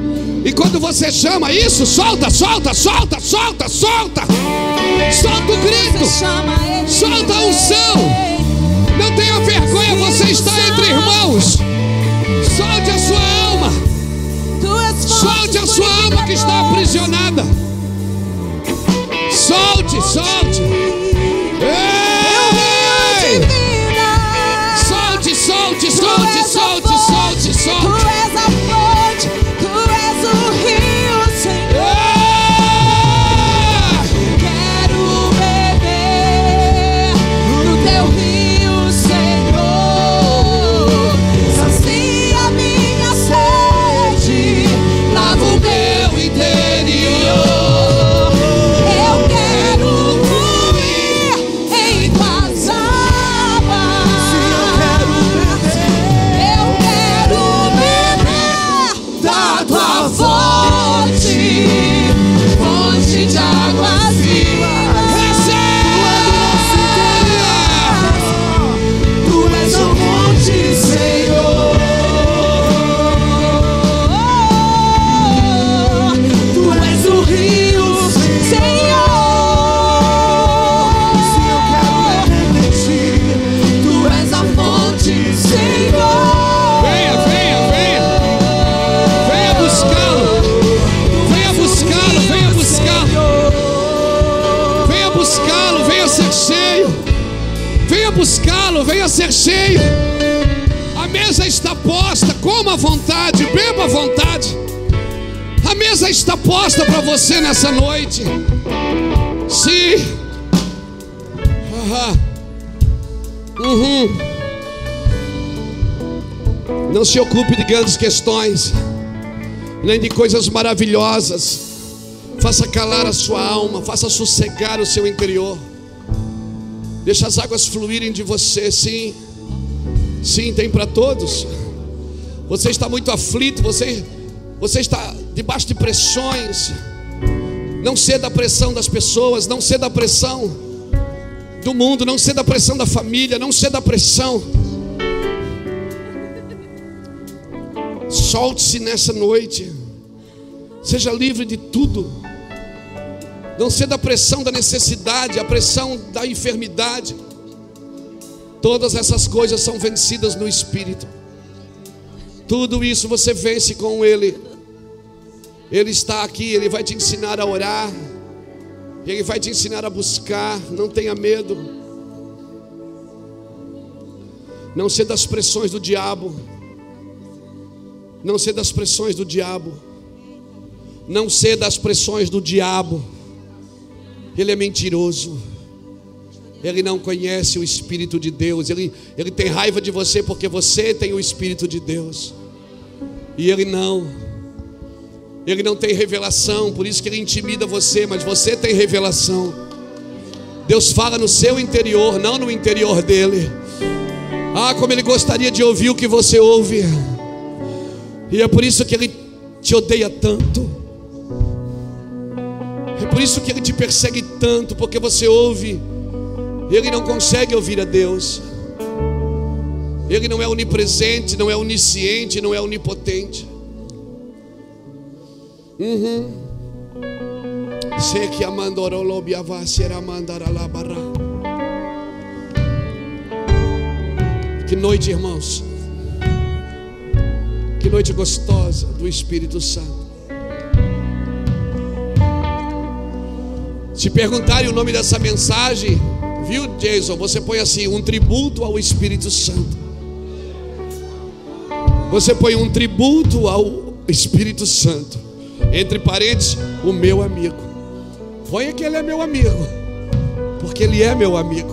E quando você chama isso, solta, solta, solta, solta, solta. Solta o grito. Solta a unção. Não tenha vergonha, você está entre irmãos. Solte a sua alma. Solte a sua alma que está aprisionada. Solte, solte. Ei! Solte, solte, solte, solte, solte, se ocupe de grandes questões, nem de coisas maravilhosas. Faça calar a sua alma, faça sossegar o seu interior. Deixa as águas fluírem de você, sim. Sim, tem para todos. Você está muito aflito, você, você está debaixo de pressões. Não ceda à pressão das pessoas, não ceda à pressão do mundo, não ceda à pressão da família, não ceda à pressão. Solte-se nessa noite. Seja livre de tudo. Não ceda à pressão da necessidade, à pressão da enfermidade. Todas essas coisas são vencidas no Espírito. Tudo isso você vence com Ele. Ele está aqui, Ele vai te ensinar a orar. Ele vai te ensinar a buscar. Não tenha medo. Não ceda às pressões do diabo. Não ceda às pressões do diabo. Não ceda às pressões do diabo. Ele é mentiroso. Ele não conhece o Espírito de Deus. Ele, ele tem raiva de você porque você tem o Espírito de Deus. E ele não. Ele não tem revelação, por isso que ele intimida você, mas você tem revelação. Deus fala no seu interior, não no interior dele. Ah, como ele gostaria de ouvir o que você ouve. E é por isso que ele te odeia tanto. É por isso que ele te persegue tanto, porque você ouve. Ele não consegue ouvir a Deus. Ele não é onipresente, não é onisciente, não é onipotente. Uhum. Sei que a mandorolobiava será mandaralabará. Que noite, irmãos. Que noite gostosa do Espírito Santo. Se perguntarem o nome dessa mensagem, viu, Jason? Você põe assim: um tributo ao Espírito Santo. Você põe um tributo ao Espírito Santo. Entre parênteses, o meu amigo. Põe que ele é meu amigo. Porque ele é meu amigo.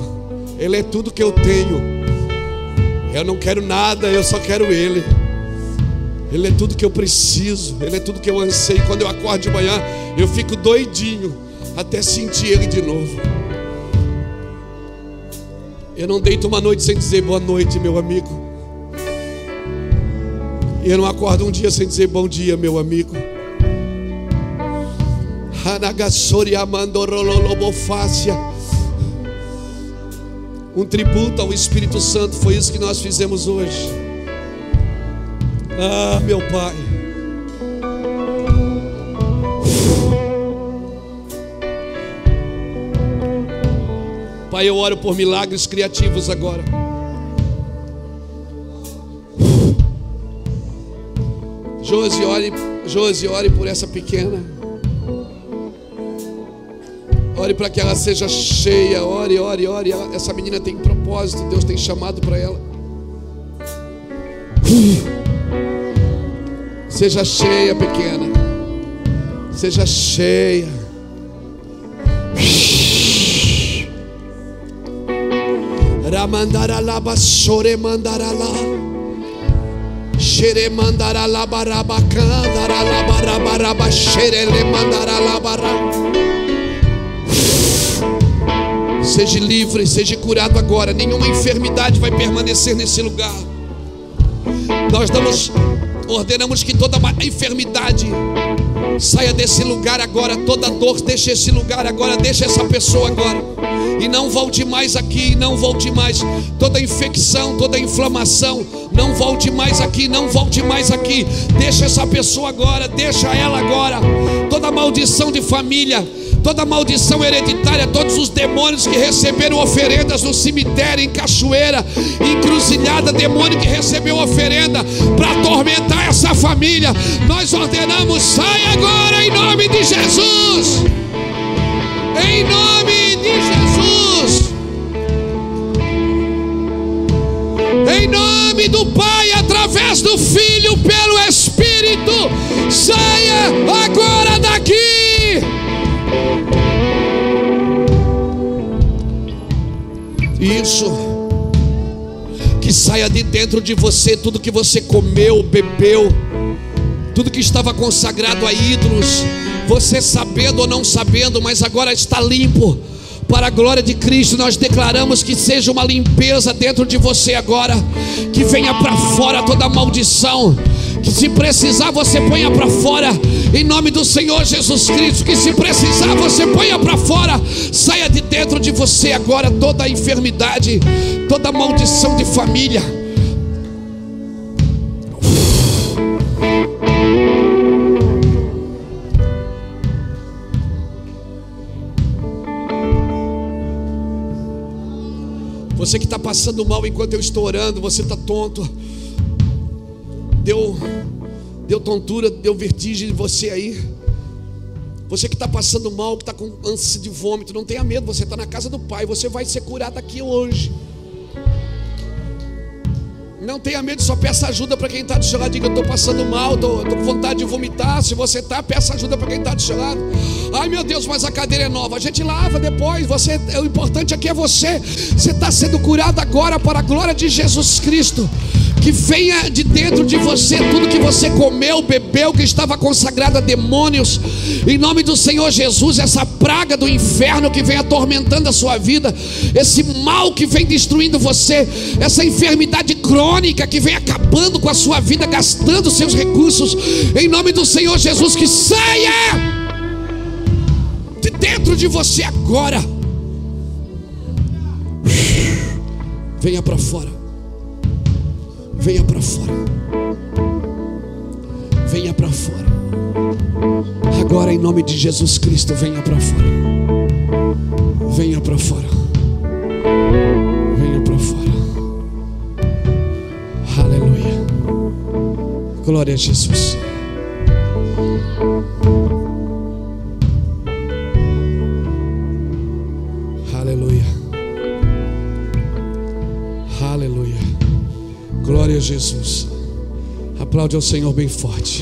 Ele é tudo que eu tenho. Eu não quero nada, eu só quero Ele. Ele é tudo que eu preciso, Ele é tudo que eu anseio. Quando eu acordo de manhã, eu fico doidinho até sentir Ele de novo. Eu não deito uma noite sem dizer boa noite, meu amigo. E eu não acordo um dia sem dizer bom dia, meu amigo. Um tributo ao Espírito Santo, foi isso que nós fizemos hoje. Ah, meu Pai. Pai, eu oro por milagres criativos agora. Josi, ore, Josi, ore por essa pequena. Ore para que ela seja cheia. Ore, ore, ore. Essa menina tem propósito. Deus tem chamado para ela. Seja cheia, pequena. Seja cheia. Ramandaralaba, sore mandaralá. Xere mandara la baraba candara la baraba raba xere le mandara la Seja livre, seja curado agora. Nenhuma enfermidade vai permanecer nesse lugar. Nós damos, ordenamos que toda enfermidade saia desse lugar agora. Toda dor, deixe esse lugar agora. Deixa essa pessoa agora e não volte mais aqui, não volte mais. Toda infecção, toda inflamação, não volte mais aqui, não volte mais aqui. Deixa essa pessoa agora, deixa ela agora. Toda maldição de família, toda maldição hereditária, todos os demônios que receberam oferendas no cemitério, em cachoeira, encruzilhada, demônio que recebeu oferenda para atormentar essa família. Nós ordenamos, sai agora em nome de Jesus. Em nome de Jesus. Em nome do Pai, através do Filho, pelo Espírito, saia agora Isso. Que saia de dentro de você tudo que você comeu, bebeu, tudo que estava consagrado a ídolos, você sabendo ou não sabendo, mas agora está limpo. Para a glória de Cristo, nós declaramos que seja uma limpeza dentro de você agora, que venha para fora toda maldição, se precisar você ponha para fora, em nome do Senhor Jesus Cristo, que se precisar você ponha para fora, saia de dentro de você agora toda a enfermidade, toda a maldição de família. Você que está passando mal enquanto eu estou orando, você está tonto. Deu, deu tontura, deu vertigem em você aí. Você que está passando mal, que está com ânsia de vômito, não tenha medo, você está na casa do Pai, você vai ser curado aqui hoje. Não tenha medo, só peça ajuda para quem está do seu lado. Diga, eu estou passando mal, estou com vontade de vomitar. Se você está, peça ajuda para quem está do seu lado. Ai meu Deus, mas a cadeira é nova. A gente lava depois. Você, o importante aqui é você. Você está sendo curado agora para a glória de Jesus Cristo que venha de dentro de você tudo que você comeu, bebeu, que estava consagrado a demônios, em nome do Senhor Jesus, essa praga do inferno que vem atormentando a sua vida, esse mal que vem destruindo você, essa enfermidade crônica que vem acabando com a sua vida, gastando seus recursos, em nome do Senhor Jesus, que saia de dentro de você agora. Venha para fora. Venha para fora. Venha para fora. Agora, em nome de Jesus Cristo, venha para fora. Venha para fora. Venha para fora. Aleluia. Glória a Jesus. Glória a Jesus. Aplaude ao Senhor bem forte.